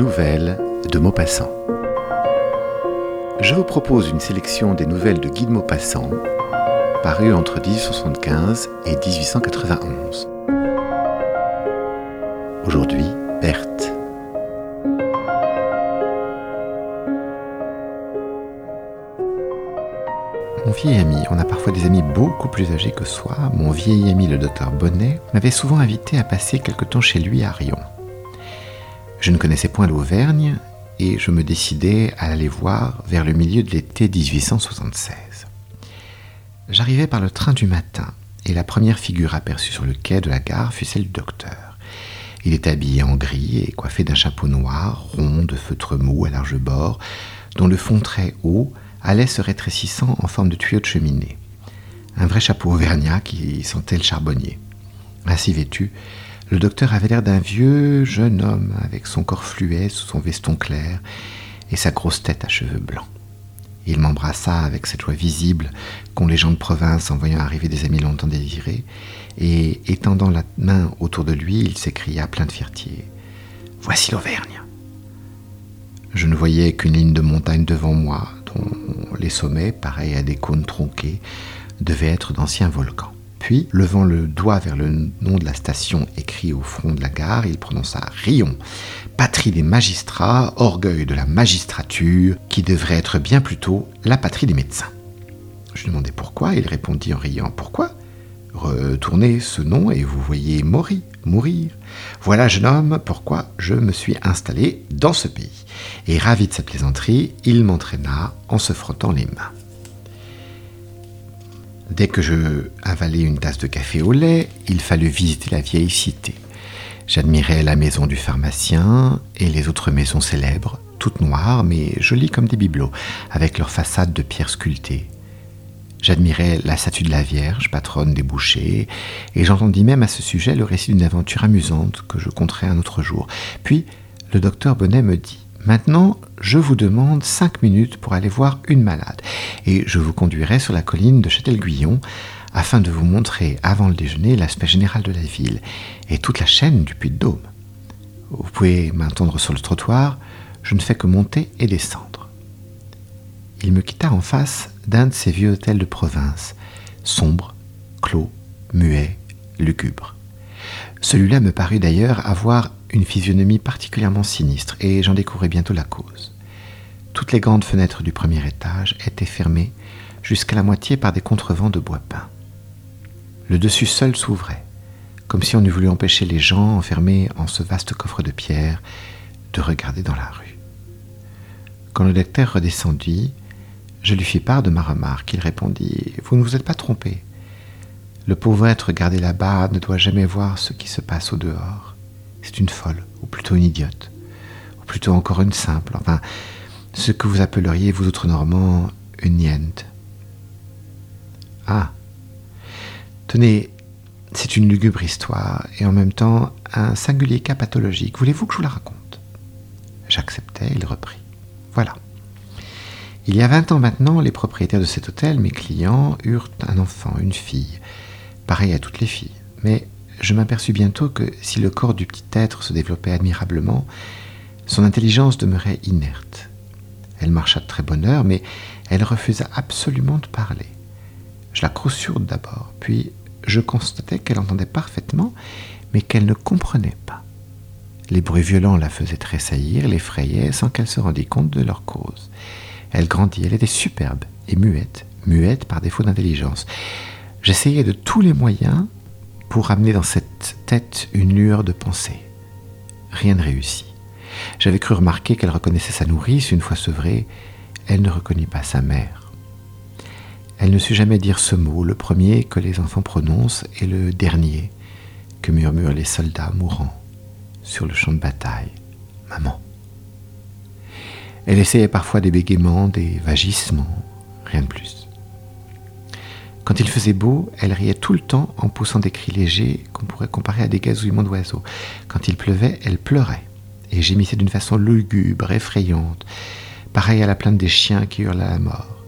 Nouvelles de Maupassant. Je vous propose une sélection des nouvelles de Guy de Maupassant, parues entre 1875 et 1891. Aujourd'hui, Berthe. Mon vieil ami, on a parfois des amis beaucoup plus âgés que soi, mon vieil ami le docteur Bonnet m'avait souvent invité à passer quelque temps chez lui à Rion. Je ne connaissais point l'Auvergne et je me décidai à aller voir vers le milieu de l'été 1876. J'arrivais par le train du matin et la première figure aperçue sur le quai de la gare fut celle du docteur. Il était habillé en gris et coiffé d'un chapeau noir, rond, de feutre mou à large bord, dont le fond très haut allait se rétrécissant en forme de tuyau de cheminée. Un vrai chapeau auvergnat qui sentait le charbonnier. Ainsi vêtu, le docteur avait l'air d'un vieux jeune homme avec son corps fluet sous son veston clair et sa grosse tête à cheveux blancs. Il m'embrassa avec cette joie visible qu'ont les gens de province en voyant arriver des amis longtemps désirés, et étendant la main autour de lui, il s'écria plein de fierté Voici l'Auvergne. Je ne voyais qu'une ligne de montagne devant moi, dont les sommets, pareils à des cônes tronqués, devaient être d'anciens volcans. Puis, levant le doigt vers le nom de la station écrit au front de la gare, il prononça Rion, patrie des magistrats, orgueil de la magistrature, qui devrait être bien plutôt la patrie des médecins. Je demandai pourquoi, il répondit en riant Pourquoi? Retournez ce nom et vous voyez Maury, mourir. Voilà, jeune homme, pourquoi je me suis installé dans ce pays. Et ravi de cette plaisanterie, il m'entraîna en se frottant les mains. Dès que je avalai une tasse de café au lait, il fallut visiter la vieille cité. J'admirais la maison du pharmacien et les autres maisons célèbres, toutes noires mais jolies comme des bibelots, avec leurs façades de pierre sculptées. J'admirais la statue de la Vierge, patronne des bouchers, et j'entendis même à ce sujet le récit d'une aventure amusante que je conterai un autre jour. Puis le docteur Bonnet me dit Maintenant, je vous demande cinq minutes pour aller voir une malade, et je vous conduirai sur la colline de Châtel-Guyon afin de vous montrer avant le déjeuner l'aspect général de la ville et toute la chaîne du Puy-de-Dôme. Vous pouvez m'attendre sur le trottoir, je ne fais que monter et descendre. Il me quitta en face d'un de ces vieux hôtels de province, sombres, clos, muets, lugubres. Celui-là me parut d'ailleurs avoir une physionomie particulièrement sinistre, et j'en découvrais bientôt la cause. Toutes les grandes fenêtres du premier étage étaient fermées jusqu'à la moitié par des contrevents de bois peint. Le dessus seul s'ouvrait, comme si on eût voulu empêcher les gens enfermés en ce vaste coffre de pierre de regarder dans la rue. Quand le docteur redescendit, je lui fis part de ma remarque. Il répondit Vous ne vous êtes pas trompé. Le pauvre être gardé là-bas ne doit jamais voir ce qui se passe au dehors. C'est une folle, ou plutôt une idiote, ou plutôt encore une simple, enfin, ce que vous appelleriez, vous autres Normands, une niente. Ah Tenez, c'est une lugubre histoire, et en même temps un singulier cas pathologique. Voulez-vous que je vous la raconte? J'acceptais, il reprit. Voilà. Il y a vingt ans maintenant, les propriétaires de cet hôtel, mes clients, eurent un enfant, une fille, pareil à toutes les filles. Mais je m'aperçus bientôt que si le corps du petit être se développait admirablement, son intelligence demeurait inerte. Elle marcha de très bonne heure, mais elle refusa absolument de parler. Je la crus sourde d'abord, puis je constatai qu'elle entendait parfaitement, mais qu'elle ne comprenait pas. Les bruits violents la faisaient tressaillir, l'effrayaient, sans qu'elle se rendît compte de leur cause. Elle grandit, elle était superbe et muette, muette par défaut d'intelligence. J'essayais de tous les moyens pour ramener dans cette tête une lueur de pensée. Rien ne réussit. J'avais cru remarquer qu'elle reconnaissait sa nourrice une fois sevrée. Elle ne reconnut pas sa mère. Elle ne sut jamais dire ce mot, le premier que les enfants prononcent et le dernier que murmurent les soldats mourants sur le champ de bataille. Maman. Elle essayait parfois des bégaiements, des vagissements, rien de plus. Quand il faisait beau, elle riait tout le temps en poussant des cris légers qu'on pourrait comparer à des gazouillements d'oiseaux. Quand il pleuvait, elle pleurait et gémissait d'une façon lugubre, effrayante, pareille à la plainte des chiens qui hurlent à la mort.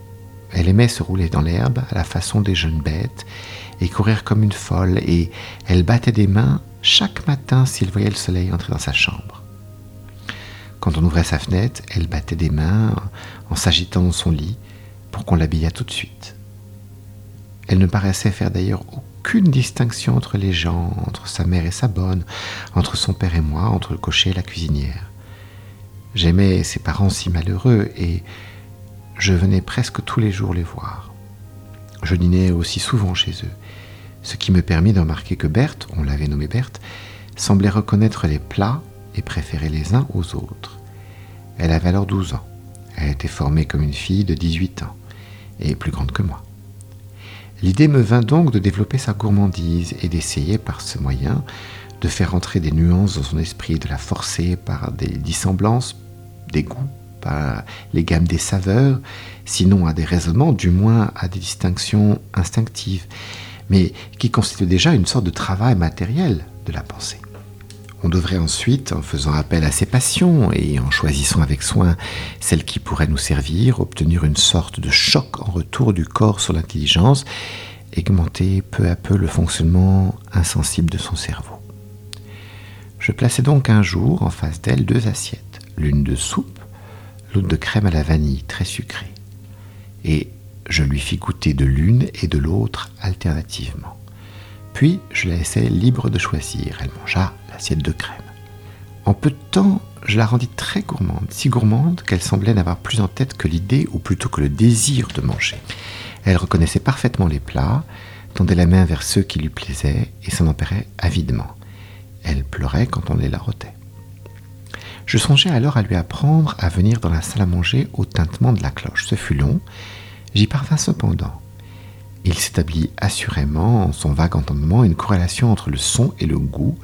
Elle aimait se rouler dans l'herbe à la façon des jeunes bêtes et courir comme une folle, et elle battait des mains chaque matin s'il voyait le soleil entrer dans sa chambre. Quand on ouvrait sa fenêtre, elle battait des mains en s'agitant dans son lit pour qu'on l'habillât tout de suite. Elle ne paraissait faire d'ailleurs aucune distinction entre les gens, entre sa mère et sa bonne, entre son père et moi, entre le cocher et la cuisinière. J'aimais ses parents si malheureux et je venais presque tous les jours les voir. Je dînais aussi souvent chez eux, ce qui me permit de remarquer que Berthe, on l'avait nommée Berthe, semblait reconnaître les plats et préférer les uns aux autres. Elle avait alors 12 ans. Elle était formée comme une fille de 18 ans, et plus grande que moi. L'idée me vint donc de développer sa gourmandise et d'essayer par ce moyen de faire entrer des nuances dans son esprit, de la forcer par des dissemblances, des goûts, par les gammes des saveurs, sinon à des raisonnements, du moins à des distinctions instinctives, mais qui constituent déjà une sorte de travail matériel de la pensée. On devrait ensuite, en faisant appel à ses passions et en choisissant avec soin celles qui pourraient nous servir, obtenir une sorte de choc en retour du corps sur l'intelligence, augmenter peu à peu le fonctionnement insensible de son cerveau. Je plaçai donc un jour en face d'elle deux assiettes, l'une de soupe, l'autre de crème à la vanille très sucrée, et je lui fis goûter de l'une et de l'autre alternativement. Puis je la laissai libre de choisir. Elle mangea l'assiette de crème. En peu de temps, je la rendis très gourmande, si gourmande qu'elle semblait n'avoir plus en tête que l'idée, ou plutôt que le désir de manger. Elle reconnaissait parfaitement les plats, tendait la main vers ceux qui lui plaisaient et s'en emparait avidement. Elle pleurait quand on les la rotait. Je songeais alors à lui apprendre à venir dans la salle à manger au tintement de la cloche. Ce fut long, j'y parvins cependant. Il s'établit assurément, en son vague entendement, une corrélation entre le son et le goût,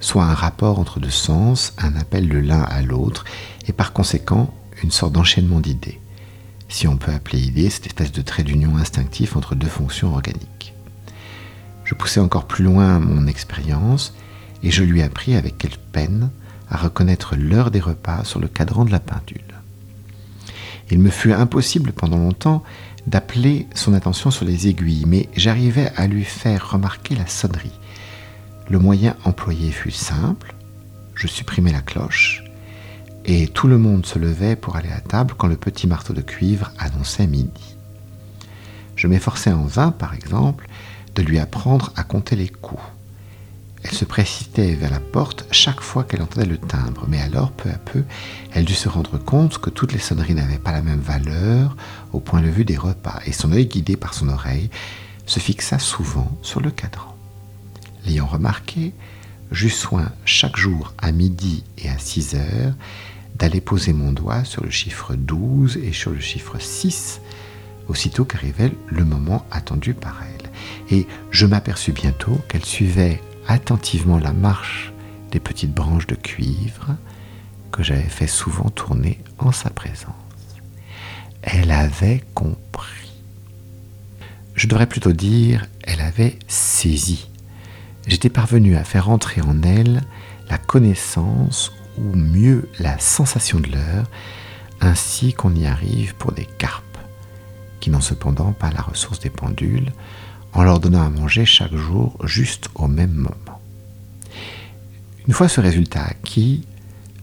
soit un rapport entre deux sens, un appel de l'un à l'autre, et par conséquent une sorte d'enchaînement d'idées, si on peut appeler idée cette espèce de trait d'union instinctif entre deux fonctions organiques. Je poussai encore plus loin mon expérience, et je lui appris avec quelle peine à reconnaître l'heure des repas sur le cadran de la pendule. Il me fut impossible pendant longtemps d'appeler son attention sur les aiguilles, mais j'arrivais à lui faire remarquer la sonnerie. Le moyen employé fut simple, je supprimai la cloche, et tout le monde se levait pour aller à table quand le petit marteau de cuivre annonçait midi. Je m'efforçais en vain, par exemple, de lui apprendre à compter les coups. Elle se précipitait vers la porte chaque fois qu'elle entendait le timbre, mais alors, peu à peu, elle dut se rendre compte que toutes les sonneries n'avaient pas la même valeur au point de vue des repas, et son œil guidé par son oreille se fixa souvent sur le cadran. L'ayant remarqué, j'eus soin chaque jour à midi et à 6 heures d'aller poser mon doigt sur le chiffre 12 et sur le chiffre 6, aussitôt qu'arrivait le moment attendu par elle. Et je m'aperçus bientôt qu'elle suivait attentivement la marche des petites branches de cuivre que j'avais fait souvent tourner en sa présence. Elle avait compris. Je devrais plutôt dire, elle avait saisi. J'étais parvenu à faire entrer en elle la connaissance ou mieux la sensation de l'heure, ainsi qu'on y arrive pour des carpes, qui n'ont cependant pas la ressource des pendules, en leur donnant à manger chaque jour juste au même moment. Une fois ce résultat acquis,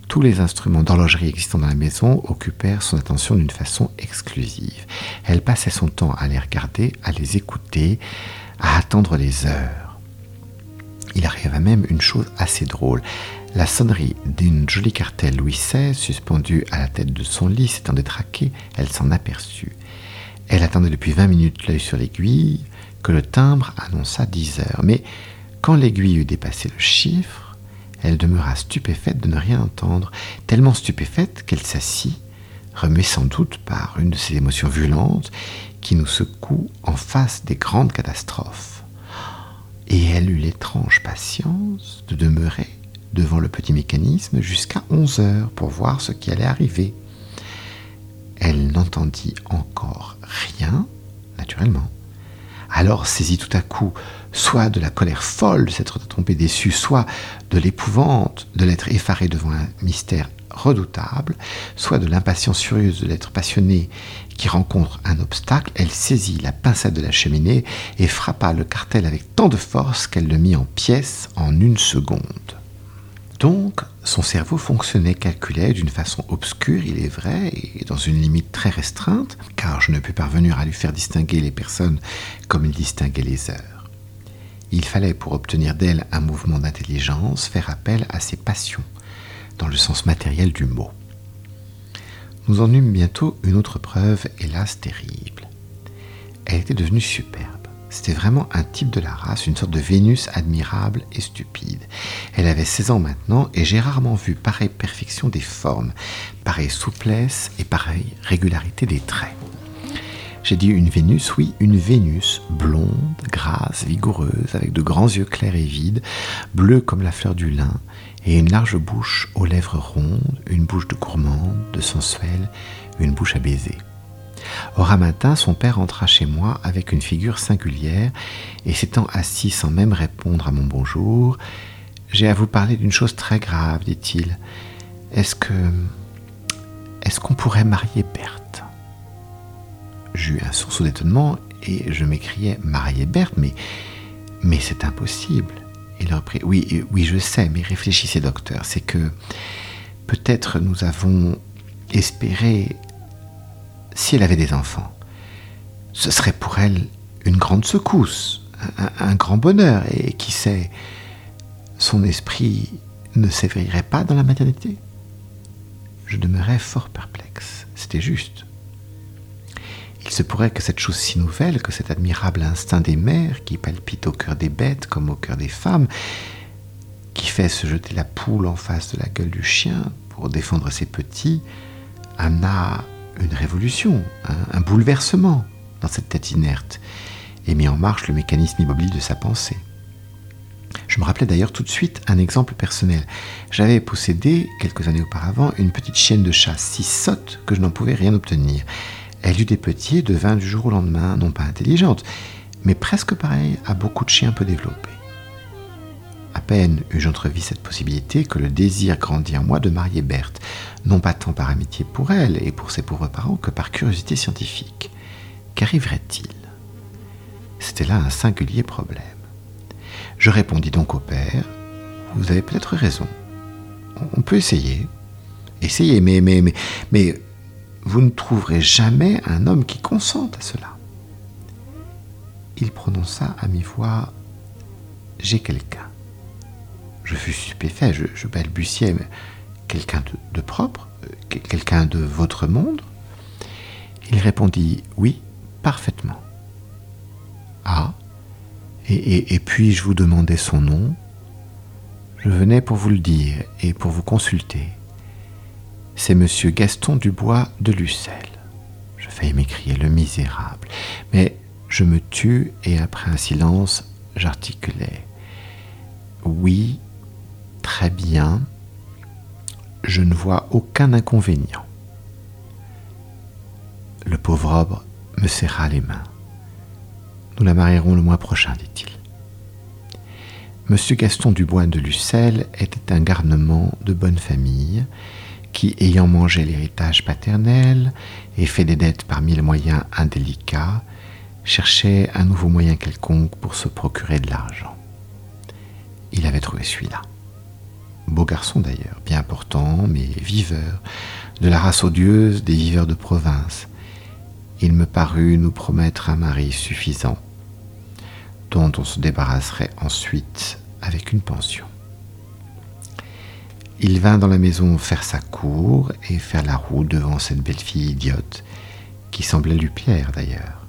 tous les instruments d'horlogerie existants dans la maison occupèrent son attention d'une façon exclusive. Elle passait son temps à les regarder, à les écouter, à attendre les heures. Il arriva même une chose assez drôle. La sonnerie d'une jolie cartelle Louis XVI suspendue à la tête de son lit s'étant détraquée, elle s'en aperçut. Elle attendait depuis vingt minutes l'œil sur l'aiguille, que le timbre annonça dix heures. Mais quand l'aiguille eut dépassé le chiffre, elle demeura stupéfaite de ne rien entendre, tellement stupéfaite qu'elle s'assit, remuée sans doute par une de ces émotions violentes qui nous secouent en face des grandes catastrophes. Et elle eut l'étrange patience de demeurer devant le petit mécanisme jusqu'à onze heures pour voir ce qui allait arriver. Elle n'entendit encore rien, naturellement. Alors saisit tout à coup soit de la colère folle de s'être trompé déçu, soit de l'épouvante de l'être effaré devant un mystère redoutable, soit de l'impatience furieuse de l'être passionné qui rencontre un obstacle, elle saisit la pincette de la cheminée et frappa le cartel avec tant de force qu'elle le mit en pièces en une seconde. Donc, son cerveau fonctionnait, calculait d'une façon obscure, il est vrai, et dans une limite très restreinte, car je ne pus parvenir à lui faire distinguer les personnes comme il distinguait les heures. Il fallait, pour obtenir d'elle un mouvement d'intelligence, faire appel à ses passions, dans le sens matériel du mot. Nous en eûmes bientôt une autre preuve, hélas terrible. Elle était devenue superbe. C'était vraiment un type de la race, une sorte de Vénus admirable et stupide. Elle avait 16 ans maintenant et j'ai rarement vu pareille perfection des formes, pareille souplesse et pareille régularité des traits. J'ai dit une Vénus, oui, une Vénus, blonde, grasse, vigoureuse, avec de grands yeux clairs et vides, bleus comme la fleur du lin, et une large bouche aux lèvres rondes, une bouche de gourmande, de sensuelle, une bouche à baiser. Or un matin, son père entra chez moi avec une figure singulière, et s'étant assis sans même répondre à mon bonjour, J'ai à vous parler d'une chose très grave, dit-il. Est-ce que. Est-ce qu'on pourrait marier Berthe? J'eus un sursaut d'étonnement et je m'écriai Marier Berthe, mais. Mais c'est impossible. Il reprit Oui, oui, je sais, mais réfléchissez, docteur, c'est que peut-être nous avons espéré si elle avait des enfants. Ce serait pour elle une grande secousse, un, grand bonheur, et qui sait, son esprit ne s'éveillerait pas dans la maternité Je demeurais fort perplexe. C'était juste. Il se pourrait que cette chose si nouvelle, que cet admirable instinct des mères qui palpite au cœur des bêtes comme au cœur des femmes, qui fait se jeter la poule en face de la gueule du chien pour défendre ses petits, amenât une révolution, un, bouleversement dans cette tête inerte, et mit en marche le mécanisme immobile de sa pensée. Je me rappelais d'ailleurs tout de suite un exemple personnel. J'avais possédé, quelques années auparavant, une petite chienne de chasse si sotte que je n'en pouvais rien obtenir. Elle eut des petits et devint du jour au lendemain, non pas intelligente, mais presque pareille à beaucoup de chiens peu développés. À peine eus-je entrevu cette possibilité que le désir grandit en moi de marier Berthe, non pas tant par amitié pour elle et pour ses pauvres parents que par curiosité scientifique. Qu'arriverait-il? C'était là un singulier problème. Je répondis donc au père Vous avez peut-être raison. On peut essayer. Essayez, mais, mais, mais, mais vous ne trouverez jamais un homme qui consente à cela. Il prononça à mi-voix J'ai quelqu'un. Je fus stupéfait, je, balbutiais, quelqu'un de, propre, euh, quelqu'un de votre monde? Il répondit oui, parfaitement. Ah, et, et puis-je vous demander son nom Je venais pour vous le dire et pour vous consulter. C'est monsieur Gaston Dubois de Lucelle. Je faillis m'écrier le misérable, mais je me tus et après un silence, j'articulai. Oui, Très bien. Je ne vois aucun inconvénient. Le pauvre homme me serra les mains. Nous la marierons le mois prochain, dit-il. Monsieur Gaston Dubois de Lucelle était un garnement de bonne famille qui, ayant mangé l'héritage paternel et fait des dettes par mille moyens indélicats, cherchait un nouveau moyen quelconque pour se procurer de l'argent. Il avait trouvé celui-là. Beau garçon d'ailleurs, bien portant, mais viveur, de la race odieuse des viveurs de province. Il me parut nous promettre un mari suffisant, dont on se débarrasserait ensuite avec une pension. Il vint dans la maison faire sa cour et faire la roue devant cette belle fille idiote, qui semblait lui plaire d'ailleurs.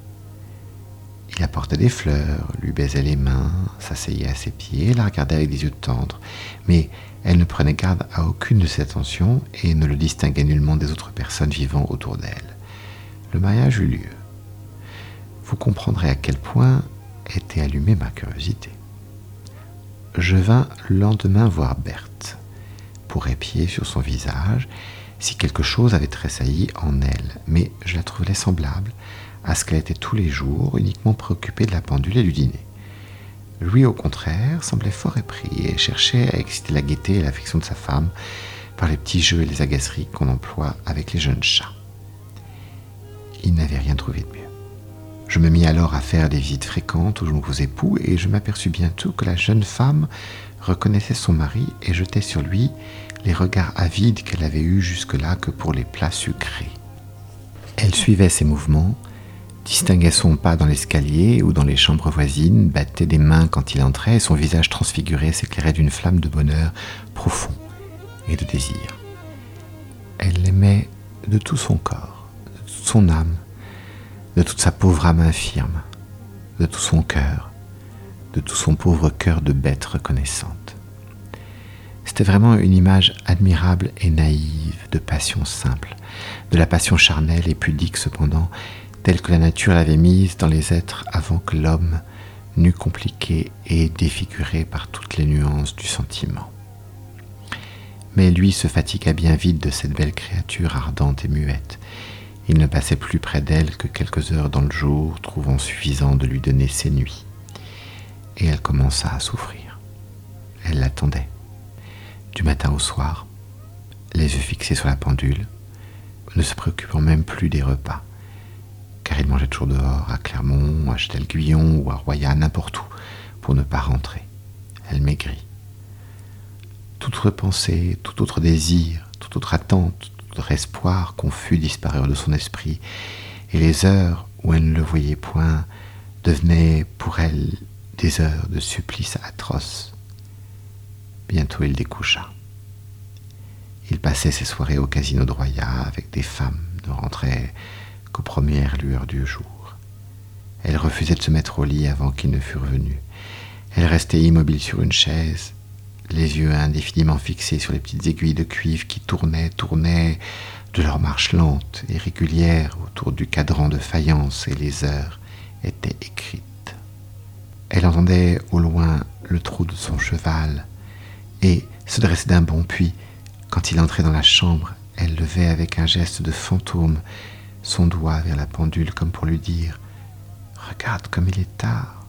Il apportait des fleurs, lui baisait les mains, s'asseyait à ses pieds, la regardait avec des yeux tendres, mais elle ne prenait garde à aucune de ses attentions et ne le distinguait nullement des autres personnes vivant autour d'elle. Le mariage eut lieu. Vous comprendrez à quel point était allumée ma curiosité. Je vins le lendemain voir Berthe, pour épier sur son visage si quelque chose avait tressailli en elle, mais je la trouvais semblable à ce qu'elle était tous les jours, uniquement préoccupée de la pendule et du dîner. Lui, au contraire, semblait fort épris et cherchait à exciter la gaieté et l'affection de sa femme par les petits jeux et les agaceries qu'on emploie avec les jeunes chats. Il n'avait rien trouvé de mieux. Je me mis alors à faire des visites fréquentes aux nouveaux époux et je m'aperçus bientôt que la jeune femme reconnaissait son mari et jetait sur lui les regards avides qu'elle avait eus jusque-là que pour les plats sucrés. Elle suivait ses mouvements, distinguait son pas dans l'escalier ou dans les chambres voisines, battait des mains quand il entrait et son visage transfiguré s'éclairait d'une flamme de bonheur profond et de désir. Elle l'aimait de tout son corps, de toute son âme, de toute sa pauvre âme infirme, de tout son cœur, de tout son pauvre cœur de bête reconnaissante. C'était vraiment une image admirable et naïve de passion simple, de la passion charnelle et pudique cependant, telle que la nature l'avait mise dans les êtres avant que l'homme n'eût compliqué et défiguré par toutes les nuances du sentiment. Mais lui se fatigua bien vite de cette belle créature ardente et muette. Il ne passait plus près d'elle que quelques heures dans le jour, trouvant suffisant de lui donner ses nuits. Et elle commença à souffrir. Elle l'attendait. Du matin au soir, les yeux fixés sur la pendule, ne se préoccupant même plus des repas, car il mangeait toujours dehors, à Clermont, à Châtel-Guyon ou à Royan, n'importe où, pour ne pas rentrer. Elle maigrit. Toute autre pensée, tout autre désir, toute autre attente, tout autre espoir confus disparurent de son esprit, et les heures où elle ne le voyait point devenaient pour elle des heures de supplice atroce. Bientôt il découcha. Il passait ses soirées au casino de avec des femmes, ne rentrait qu'aux premières lueurs du jour. Elle refusait de se mettre au lit avant qu'il ne fût revenu. Elle restait immobile sur une chaise, les yeux indéfiniment fixés sur les petites aiguilles de cuivre qui tournaient, tournaient de leur marche lente et régulière autour du cadran de faïence et les heures étaient écrites. Elle entendait au loin le trot de son cheval et se dressait d'un bond, puis, quand il entrait dans la chambre, elle levait avec un geste de fantôme son doigt vers la pendule comme pour lui dire Regarde comme il est tard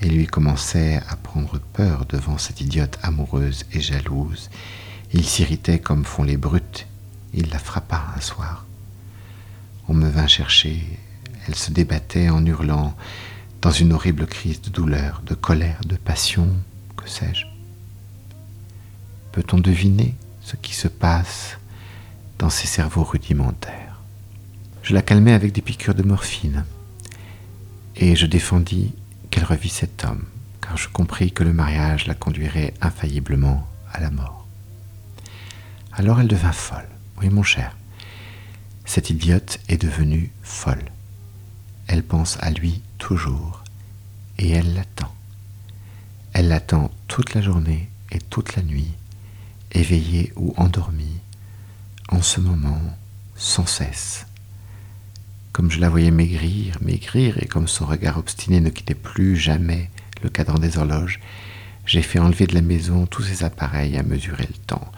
et lui commençait à prendre peur devant cette idiote amoureuse et jalouse. Il s'irritait comme font les brutes. Il la frappa un soir. On me vint chercher. Elle se débattait en hurlant, dans une horrible crise de douleur, de colère, de passion, que sais-je. Peut-on deviner ce qui se passe dans ces cerveaux rudimentaires? Je la calmai avec des piqûres de morphine, et je défendis qu'elle revit cet homme, car je compris que le mariage la conduirait infailliblement à la mort. Alors elle devint folle. Oui, mon cher, cette idiote est devenue folle. Elle pense à lui toujours, et elle l'attend. Elle l'attend toute la journée et toute la nuit, éveillée ou endormie, en ce moment, sans cesse comme je la voyais maigrir, maigrir, et comme son regard obstiné ne quittait plus jamais le cadran des horloges, j'ai fait enlever de la maison tous ses appareils à mesurer le temps.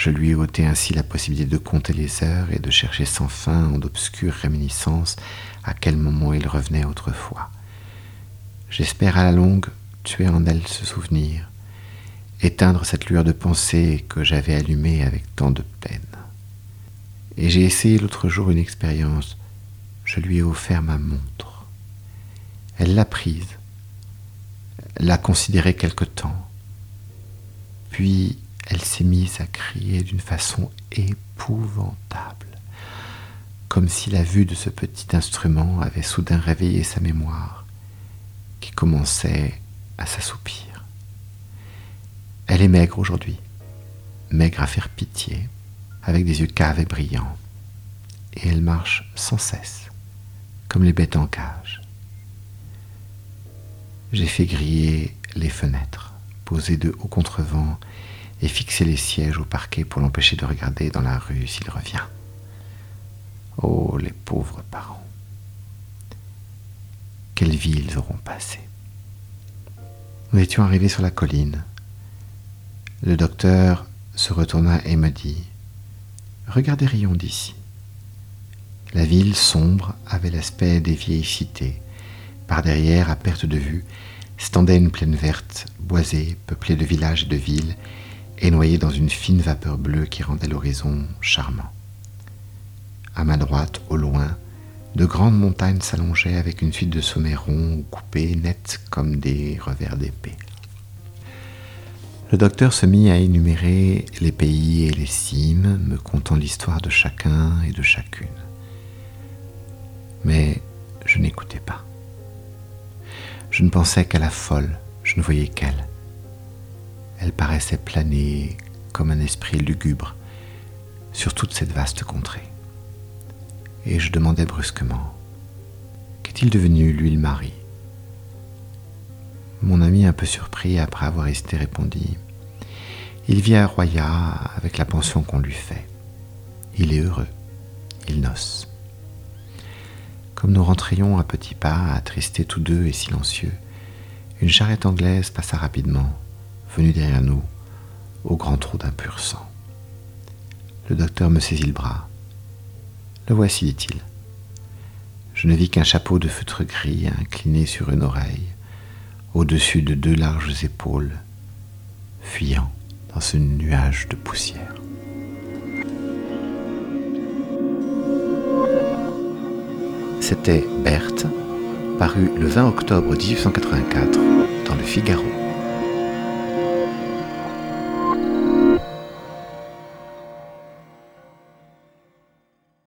Je lui ai ôté ainsi la possibilité de compter les heures et de chercher sans fin en d'obscures réminiscences à quel moment il revenait autrefois. J'espère à la longue tuer en elle ce souvenir, éteindre cette lueur de pensée que j'avais allumée avec tant de peine. Et j'ai essayé l'autre jour une expérience je lui ai offert ma montre. Elle l'a prise, l'a considérée quelque temps, puis elle s'est mise à crier d'une façon épouvantable, comme si la vue de ce petit instrument avait soudain réveillé sa mémoire, qui commençait à s'assoupir. Elle est maigre aujourd'hui, maigre à faire pitié, avec des yeux caves et brillants, et elle marche sans cesse comme les bêtes en cage. J'ai fait griller les fenêtres, posé de hauts contrevents et fixé les sièges au parquet pour l'empêcher de regarder dans la rue s'il revient. Oh, les pauvres parents. Quelle vie ils auront passé. Nous étions arrivés sur la colline. Le docteur se retourna et me dit Regardez Rion d'ici. La ville sombre avait l'aspect des vieilles cités. Par derrière, à perte de vue, s'étendait une plaine verte, boisée, peuplée de villages et de villes, et noyée dans une fine vapeur bleue qui rendait l'horizon charmant. À ma droite, au loin, de grandes montagnes s'allongeaient avec une suite de sommets ronds ou coupés, nets comme des revers d'épée. Le docteur se mit à énumérer les pays et les cimes, me contant l'histoire de chacun et de chacune. Mais je n'écoutais pas. Je ne pensais qu'à la folle, je ne voyais qu'elle. Elle paraissait planer comme un esprit lugubre sur toute cette vaste contrée. Et je demandais brusquement Qu'est-il devenu, lui, le mari? Mon ami, un peu surpris après avoir hésité, répondit Il vit à Roya avec la pension qu'on lui fait. Il est heureux. Il noce. Comme nous rentrions à petits pas, attristés tous deux et silencieux, une charrette anglaise passa rapidement, venue derrière nous, au grand trou d'un pur sang. Le docteur me saisit le bras. Le voici, dit-il. Je ne vis qu'un chapeau de feutre gris incliné sur une oreille, au-dessus de deux larges épaules, fuyant dans ce nuage de poussière. C'était Berthe, paru le 20 octobre 1884 dans le Figaro.